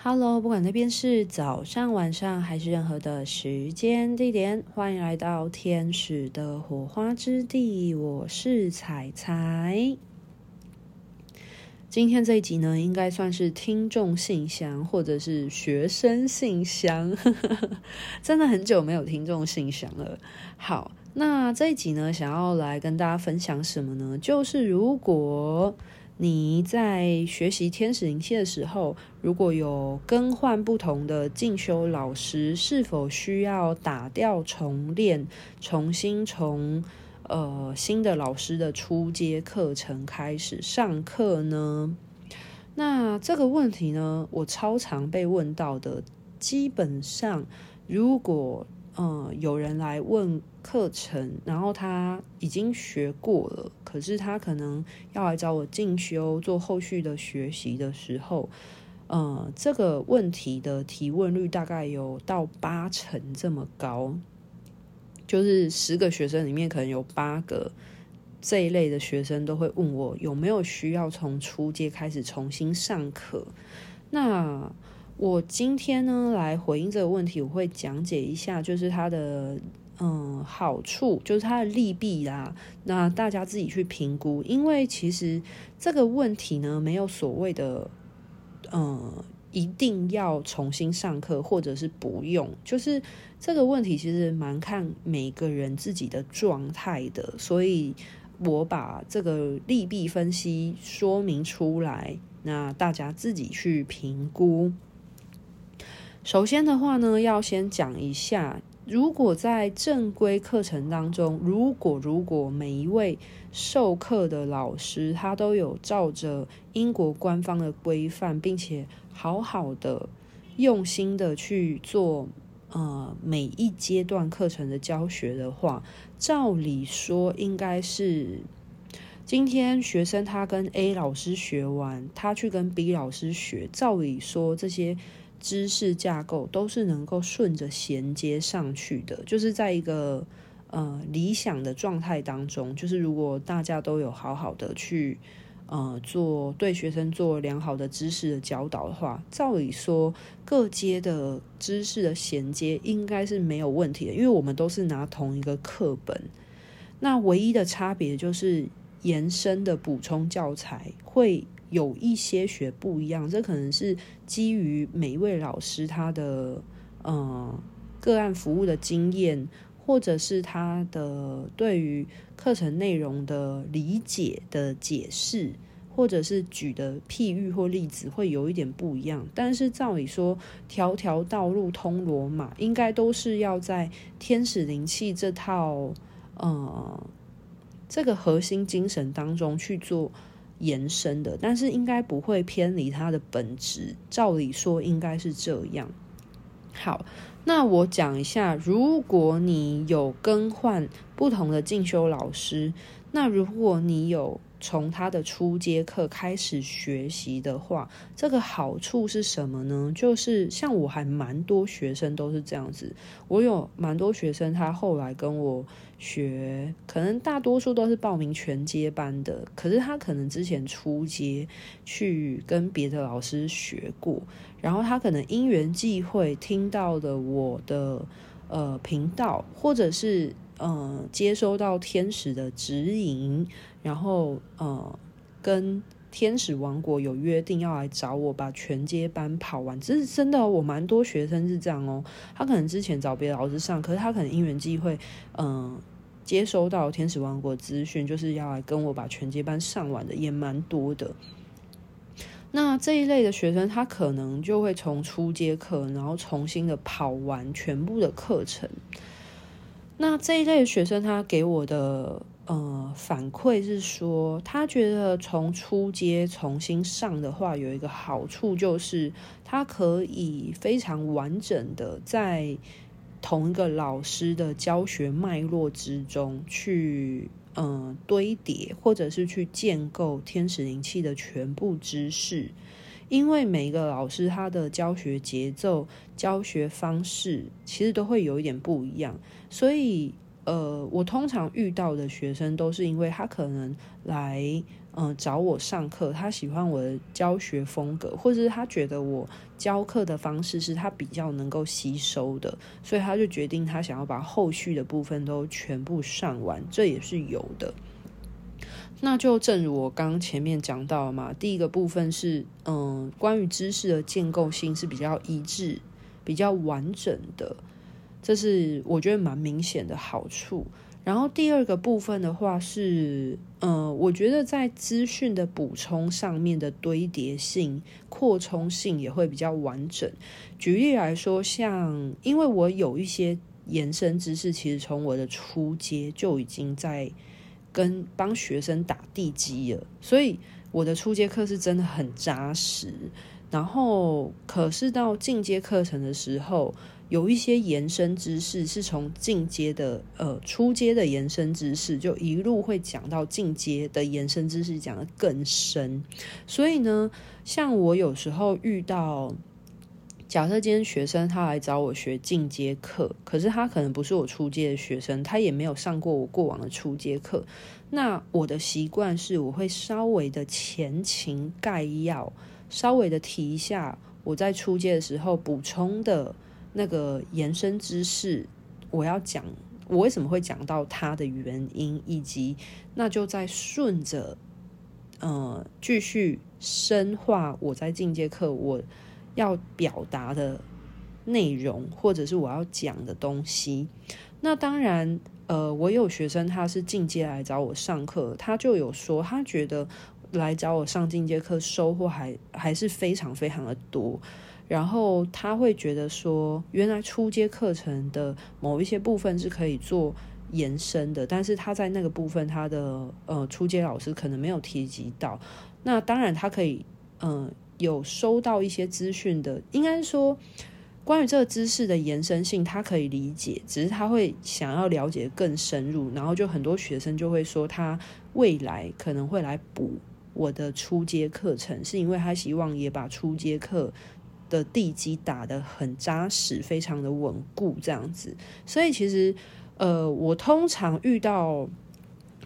Hello，不管那边是早上、晚上还是任何的时间地点，欢迎来到天使的火花之地。我是彩彩。今天这一集呢，应该算是听众信箱或者是学生信箱，真的很久没有听众信箱了。好，那这一集呢，想要来跟大家分享什么呢？就是如果你在学习天使灵气的时候，如果有更换不同的进修老师，是否需要打掉重练，重新从呃新的老师的初阶课程开始上课呢？那这个问题呢，我超常被问到的。基本上，如果嗯，有人来问课程，然后他已经学过了，可是他可能要来找我进修做后续的学习的时候，呃，这个问题的提问率大概有到八成这么高，就是十个学生里面可能有八个这一类的学生都会问我有没有需要从初阶开始重新上课，那。我今天呢，来回应这个问题，我会讲解一下，就是它的嗯好处，就是它的利弊啦。那大家自己去评估，因为其实这个问题呢，没有所谓的嗯一定要重新上课，或者是不用。就是这个问题其实蛮看每个人自己的状态的，所以我把这个利弊分析说明出来，那大家自己去评估。首先的话呢，要先讲一下，如果在正规课程当中，如果如果每一位授课的老师他都有照着英国官方的规范，并且好好的用心的去做，呃，每一阶段课程的教学的话，照理说应该是今天学生他跟 A 老师学完，他去跟 B 老师学，照理说这些。知识架构都是能够顺着衔接上去的，就是在一个呃理想的状态当中，就是如果大家都有好好的去呃做对学生做良好的知识的教导的话，照理说各阶的知识的衔接应该是没有问题的，因为我们都是拿同一个课本，那唯一的差别就是延伸的补充教材会。有一些学不一样，这可能是基于每一位老师他的呃个案服务的经验，或者是他的对于课程内容的理解的解释，或者是举的譬喻或例子会有一点不一样。但是照理说，条条道路通罗马，应该都是要在天使灵气这套呃这个核心精神当中去做。延伸的，但是应该不会偏离它的本质。照理说应该是这样。好，那我讲一下，如果你有更换不同的进修老师，那如果你有。从他的初阶课开始学习的话，这个好处是什么呢？就是像我还蛮多学生都是这样子，我有蛮多学生，他后来跟我学，可能大多数都是报名全阶班的，可是他可能之前初阶去跟别的老师学过，然后他可能因缘际会听到了我的呃频道，或者是。呃，接收到天使的指引，然后呃，跟天使王国有约定要来找我把全接班跑完。这是真的，我蛮多学生是这样哦。他可能之前找别的老师上，可是他可能因缘际会，嗯、接收到天使王国资讯，就是要来跟我把全接班上完的，也蛮多的。那这一类的学生，他可能就会从初阶课，然后重新的跑完全部的课程。那这一类学生，他给我的呃反馈是说，他觉得从初阶重新上的话，有一个好处就是，他可以非常完整的在同一个老师的教学脉络之中去呃堆叠，或者是去建构天使灵气的全部知识。因为每一个老师他的教学节奏、教学方式其实都会有一点不一样，所以呃，我通常遇到的学生都是因为他可能来嗯、找我上课，他喜欢我的教学风格，或者是他觉得我教课的方式是他比较能够吸收的，所以他就决定他想要把后续的部分都全部上完，这也是有的。那就正如我刚前面讲到嘛，第一个部分是，嗯、关于知识的建构性是比较一致、比较完整的，这是我觉得蛮明显的好处。然后第二个部分的话是，呃，我觉得在资讯的补充上面的堆叠性、扩充性也会比较完整。举例来说，像因为我有一些延伸知识，其实从我的初阶就已经在跟帮学生打地基了，所以我的初阶课是真的很扎实。然后，可是到进阶课程的时候，有一些延伸知识是从进阶的呃初阶的延伸知识，就一路会讲到进阶的延伸知识，讲得更深。所以呢，像我有时候遇到，假设今天学生他来找我学进阶课，可是他可能不是我初阶的学生，他也没有上过我过往的初阶课。那我的习惯是，我会稍微的前情概要，稍微的提一下我在初阶的时候补充的。那个延伸知识，我要讲我为什么会讲到它的原因，以及那就再顺着，呃，继续深化我在进阶课我要表达的内容，或者是我要讲的东西。那当然，呃，我有学生他是进阶来找我上课，他就有说他觉得来找我上进阶课收获还还是非常非常的多。然后他会觉得说，原来初阶课程的某一些部分是可以做延伸的，但是他在那个部分，他的呃初阶老师可能没有提及到。那当然，他可以嗯、有收到一些资讯的，应该说关于这个知识的延伸性，他可以理解，只是他会想要了解更深入。然后就很多学生就会说，他未来可能会来补我的初阶课程，是因为他希望也把初阶课。的地基打得很扎实，非常的稳固，这样子。所以其实，呃，我通常遇到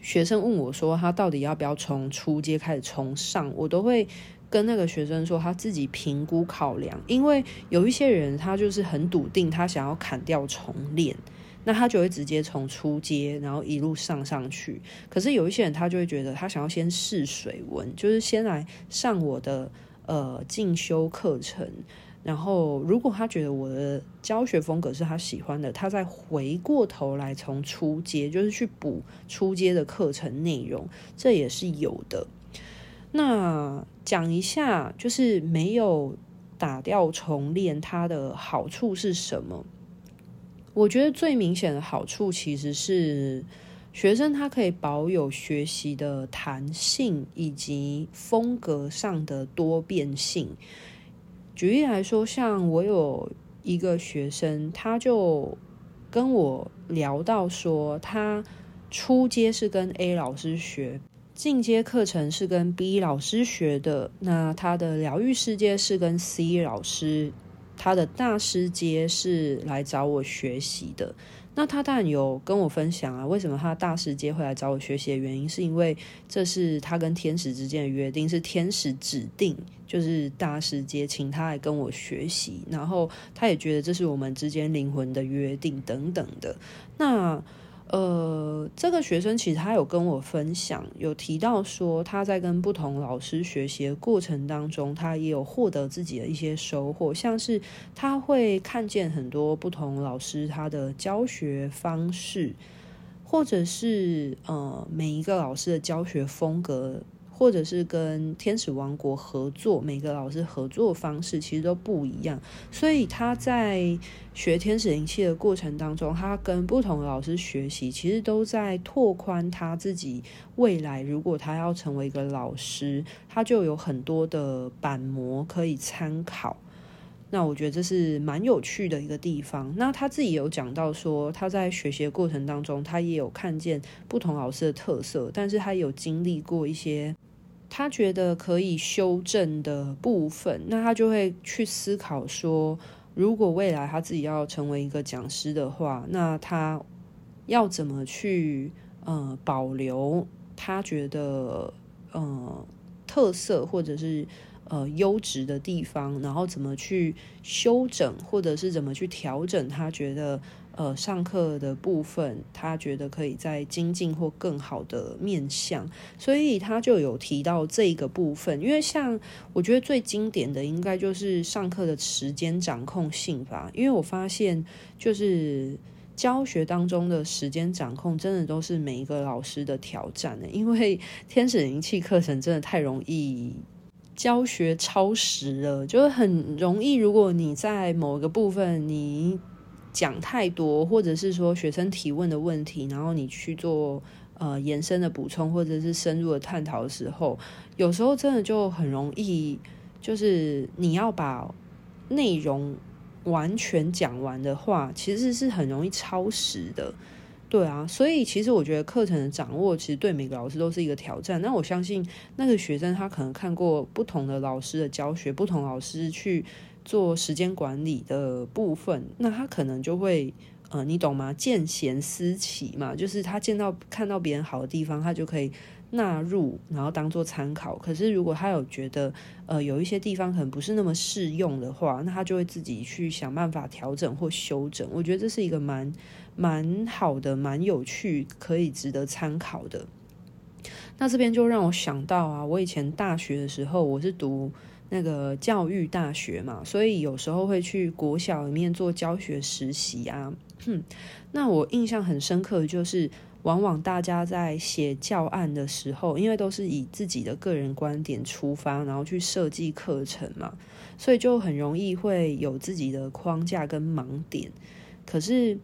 学生问我说，他到底要不要从初阶开始从上，我都会跟那个学生说，他自己评估考量。因为有一些人，他就是很笃定，他想要砍掉重练，那他就会直接从初阶，然后一路上上去。可是有一些人，他就会觉得，他想要先试水温，就是先来上我的。呃，进修课程，然后如果他觉得我的教学风格是他喜欢的，他再回过头来从初阶，就是去补初阶的课程内容，这也是有的。那讲一下，就是没有打掉重练，它的好处是什么？我觉得最明显的好处其实是。学生他可以保有学习的弹性以及风格上的多变性。举例来说，像我有一个学生，他就跟我聊到说，他初阶是跟 A 老师学，进阶课程是跟 B 老师学的，那他的疗愈世界是跟 C 老师，他的大师阶是来找我学习的。那他当然有跟我分享啊，为什么他大师阶会来找我学习的原因，是因为这是他跟天使之间的约定，是天使指定，就是大师阶请他来跟我学习，然后他也觉得这是我们之间灵魂的约定等等的。那。呃，这个学生其实他有跟我分享，有提到说他在跟不同老师学习的过程当中，他也有获得自己的一些收获，像是他会看见很多不同老师他的教学方式，或者是呃每一个老师的教学风格。或者是跟天使王国合作，每个老师合作方式其实都不一样，所以他在学天使灵气的过程当中，他跟不同的老师学习，其实都在拓宽他自己未来。如果他要成为一个老师，他就有很多的板模可以参考。那我觉得这是蛮有趣的一个地方。那他自己有讲到说，他在学习的过程当中，他也有看见不同老师的特色，但是他有经历过一些。他觉得可以修正的部分，那他就会去思考说，如果未来他自己要成为一个讲师的话，那他要怎么去呃保留他觉得呃特色或者是呃优质的地方，然后怎么去修整，或者是怎么去调整，他觉得。呃，上课的部分，他觉得可以在精进或更好的面向，所以他就有提到这个部分。因为像我觉得最经典的，应该就是上课的时间掌控性吧。因为我发现，就是教学当中的时间掌控，真的都是每一个老师的挑战的。因为 天使灵气课程真的太容易教学超时了，就是很容易，如果你在某个部分你。讲太多，或者是说学生提问的问题，然后你去做呃延伸的补充，或者是深入的探讨的时候，有时候真的就很容易，就是你要把内容完全讲完的话，其实是很容易超时的，对啊。所以其实我觉得课程的掌握，其实对每个老师都是一个挑战。那我相信那个学生他可能看过不同的老师的教学，不同老师去。做时间管理的部分，那他可能就会，呃，你懂吗？见贤思齐嘛，就是他见到看到别人好的地方，他就可以纳入，然后当做参考。可是如果他有觉得，呃，有一些地方可能不是那么适用的话，那他就会自己去想办法调整或修整。我觉得这是一个蛮蛮好的、蛮有趣、可以值得参考的。那这边就让我想到啊，我以前大学的时候，我是读。那个教育大学嘛，所以有时候会去国小里面做教学实习啊。哼，那我印象很深刻的就是，往往大家在写教案的时候，因为都是以自己的个人观点出发，然后去设计课程嘛，所以就很容易会有自己的框架跟盲点。可是，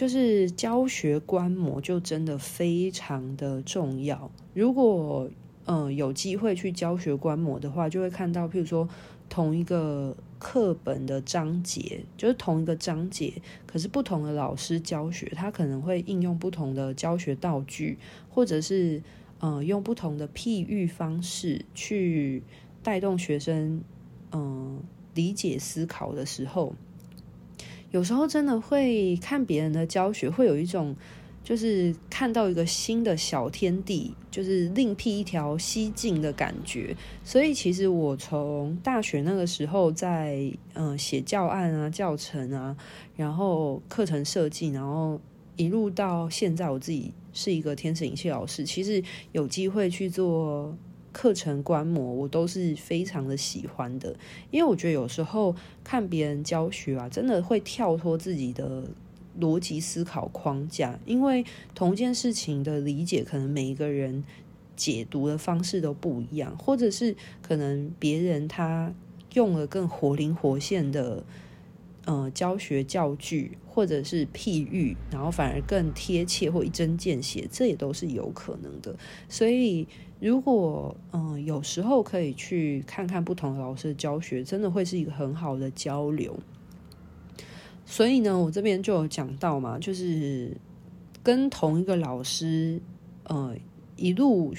就是教学观摩就真的非常的重要。如果嗯，有机会去教学观摩的话，就会看到，譬如说同一个课本的章节，就是同一个章节，可是不同的老师教学，他可能会应用不同的教学道具，或者是嗯，用不同的譬喻方式去带动学生嗯理解思考的时候，有时候真的会看别人的教学，会有一种。就是看到一个新的小天地，就是另辟一条蹊径的感觉。所以其实我从大学那个时候在嗯写教案啊、教程啊，然后课程设计，然后一路到现在，我自己是一个天使灵气老师。其实有机会去做课程观摩，我都是非常的喜欢的，因为我觉得有时候看别人教学啊，真的会跳脱自己的。逻辑思考框架，因为同一件事情的理解，可能每一个人解读的方式都不一样，或者是可能别人他用了更活灵活现的呃教学教具，或者是譬喻，然后反而更贴切或一针见血，这也都是有可能的。所以，如果嗯、呃、有时候可以去看看不同的老师的教学，真的会是一个很好的交流。所以呢，我这边就有讲到嘛，就是跟同一个老师，呃，一路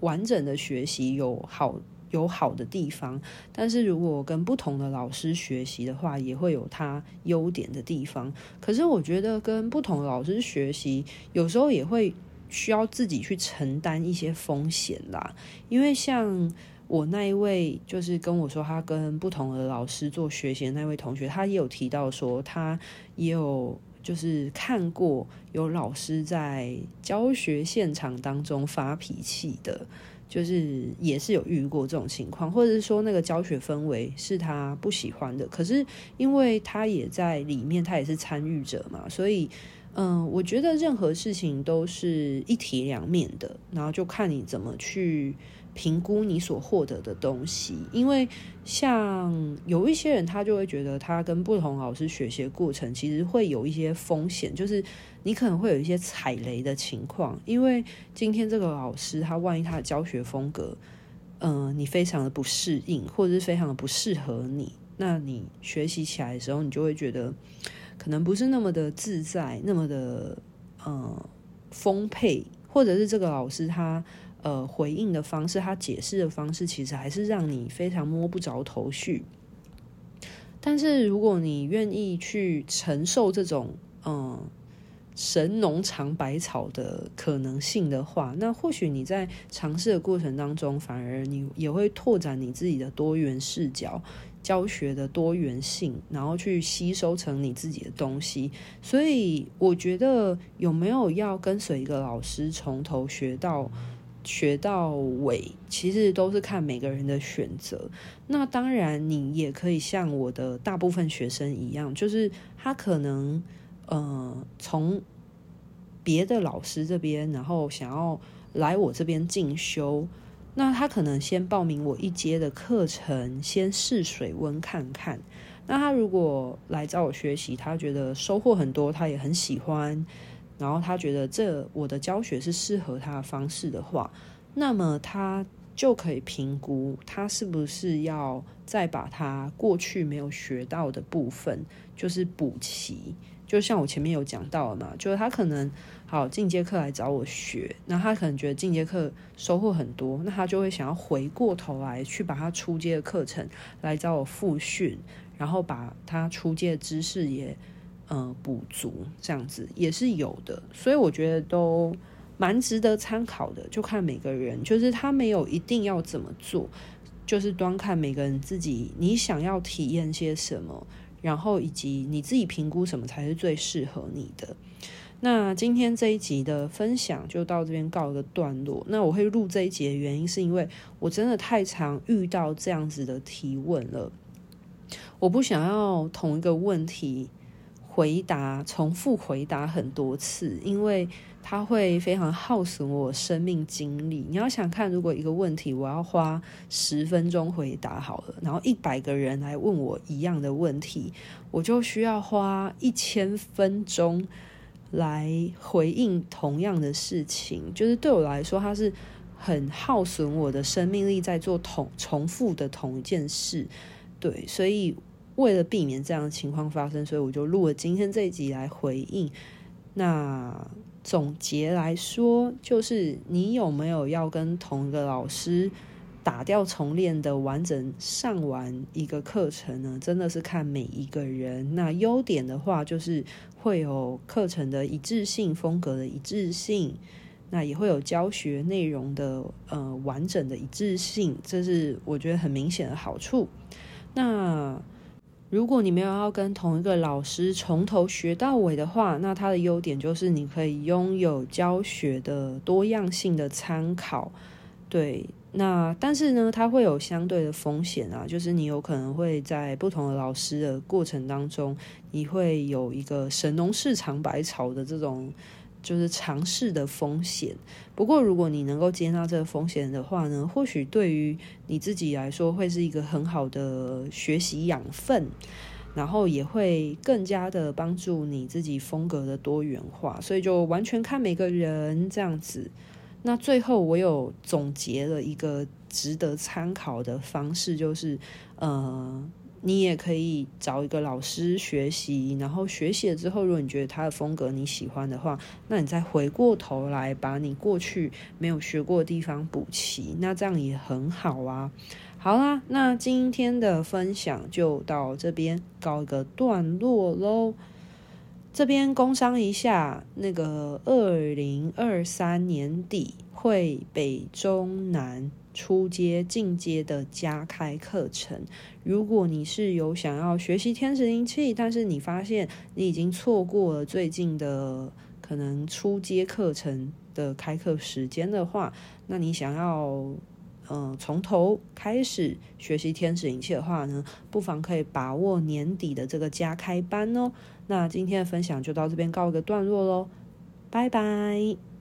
完整的学习有好有好的地方，但是如果跟不同的老师学习的话，也会有他优点的地方。可是我觉得跟不同的老师学习，有时候也会需要自己去承担一些风险啦，因为像。我那一位就是跟我说，他跟不同的老师做学习的那位同学，他也有提到说，他也有就是看过有老师在教学现场当中发脾气的，就是也是有遇过这种情况，或者是说那个教学氛围是他不喜欢的，可是因为他也在里面，他也是参与者嘛，所以嗯，我觉得任何事情都是一体两面的，然后就看你怎么去。评估你所获得的东西，因为像有一些人，他就会觉得他跟不同老师学习的过程，其实会有一些风险，就是你可能会有一些踩雷的情况。因为今天这个老师，他万一他的教学风格，嗯、你非常的不适应，或者是非常的不适合你，那你学习起来的时候，你就会觉得可能不是那么的自在，那么的呃丰沛，或者是这个老师他。呃，回应的方式，他解释的方式，其实还是让你非常摸不着头绪。但是，如果你愿意去承受这种，嗯、神农尝百草的可能性的话，那或许你在尝试的过程当中，反而你也会拓展你自己的多元视角。教学的多元性，然后去吸收成你自己的东西。所以我觉得有没有要跟随一个老师从头学到学到尾，其实都是看每个人的选择。那当然，你也可以像我的大部分学生一样，就是他可能呃从别的老师这边，然后想要来我这边进修。那他可能先报名我一阶的课程，先试水温看看。那他如果来找我学习，他觉得收获很多，他也很喜欢，然后他觉得这我的教学是适合他的方式的话，那么他就可以评估他是不是要再把他过去没有学到的部分，就是补齐。就像我前面有讲到的嘛，就是他可能。好，进阶课来找我学，那他可能觉得进阶课收获很多，那他就会想要回过头来去把他初阶的课程来找我复训，然后把他初阶的知识也呃补足，这样子也是有的，所以我觉得都蛮值得参考的，就看每个人，就是他没有一定要怎么做，就是端看每个人自己，你想要体验些什么，然后以及你自己评估什么才是最适合你的。那今天这一集的分享就到这边告一个段落。那我会录这一集的原因，是因为我真的太常遇到这样子的提问了。我不想要同一个问题回答，重复回答很多次，因为它会非常耗损我生命精力。你要想看，如果一个问题我要花十分钟回答好了，然后一百个人来问我一样的问题，我就需要花一千分钟。来回应同样的事情，就是对我来说，它是很耗损我的生命力，在做同重复的同一件事。对，所以为了避免这样的情况发生，所以我就录了今天这一集来回应。那总结来说，就是你有没有要跟同一个老师打掉重练的完整上完一个课程呢？真的是看每一个人。那优点的话，就是会有课程的一致性、风格的一致性，那也会有教学内容的呃完整的一致性，这是我觉得很明显的好处。那如果你没有要跟同一个老师从头学到尾的话，那它的优点就是你可以拥有教学的多样性的参考，对。那但是呢，它会有相对的风险啊，就是你有可能会在不同的老师的过程当中，你会有一个神农氏尝百草的这种就是尝试的风险。不过，如果你能够接纳这个风险的话呢，或许对于你自己来说会是一个很好的学习养分，然后也会更加的帮助你自己风格的多元化。所以就完全看每个人这样子。那最后，我有总结了一个值得参考的方式，就是，呃，你也可以找一个老师学习，然后学习了之后，如果你觉得他的风格你喜欢的话，那你再回过头来把你过去没有学过的地方补齐，那这样也很好啊。好啦，那今天的分享就到这边告一个段落喽。这边工商一下，那个二零二三年底会北中南初阶、进阶的加开课程。如果你是有想要学习天使灵气，但是你发现你已经错过了最近的可能初阶课程的开课时间的话，那你想要。嗯，从头开始学习天使灵气的话呢，不妨可以把握年底的这个加开班哦。那今天的分享就到这边告一个段落喽，拜拜。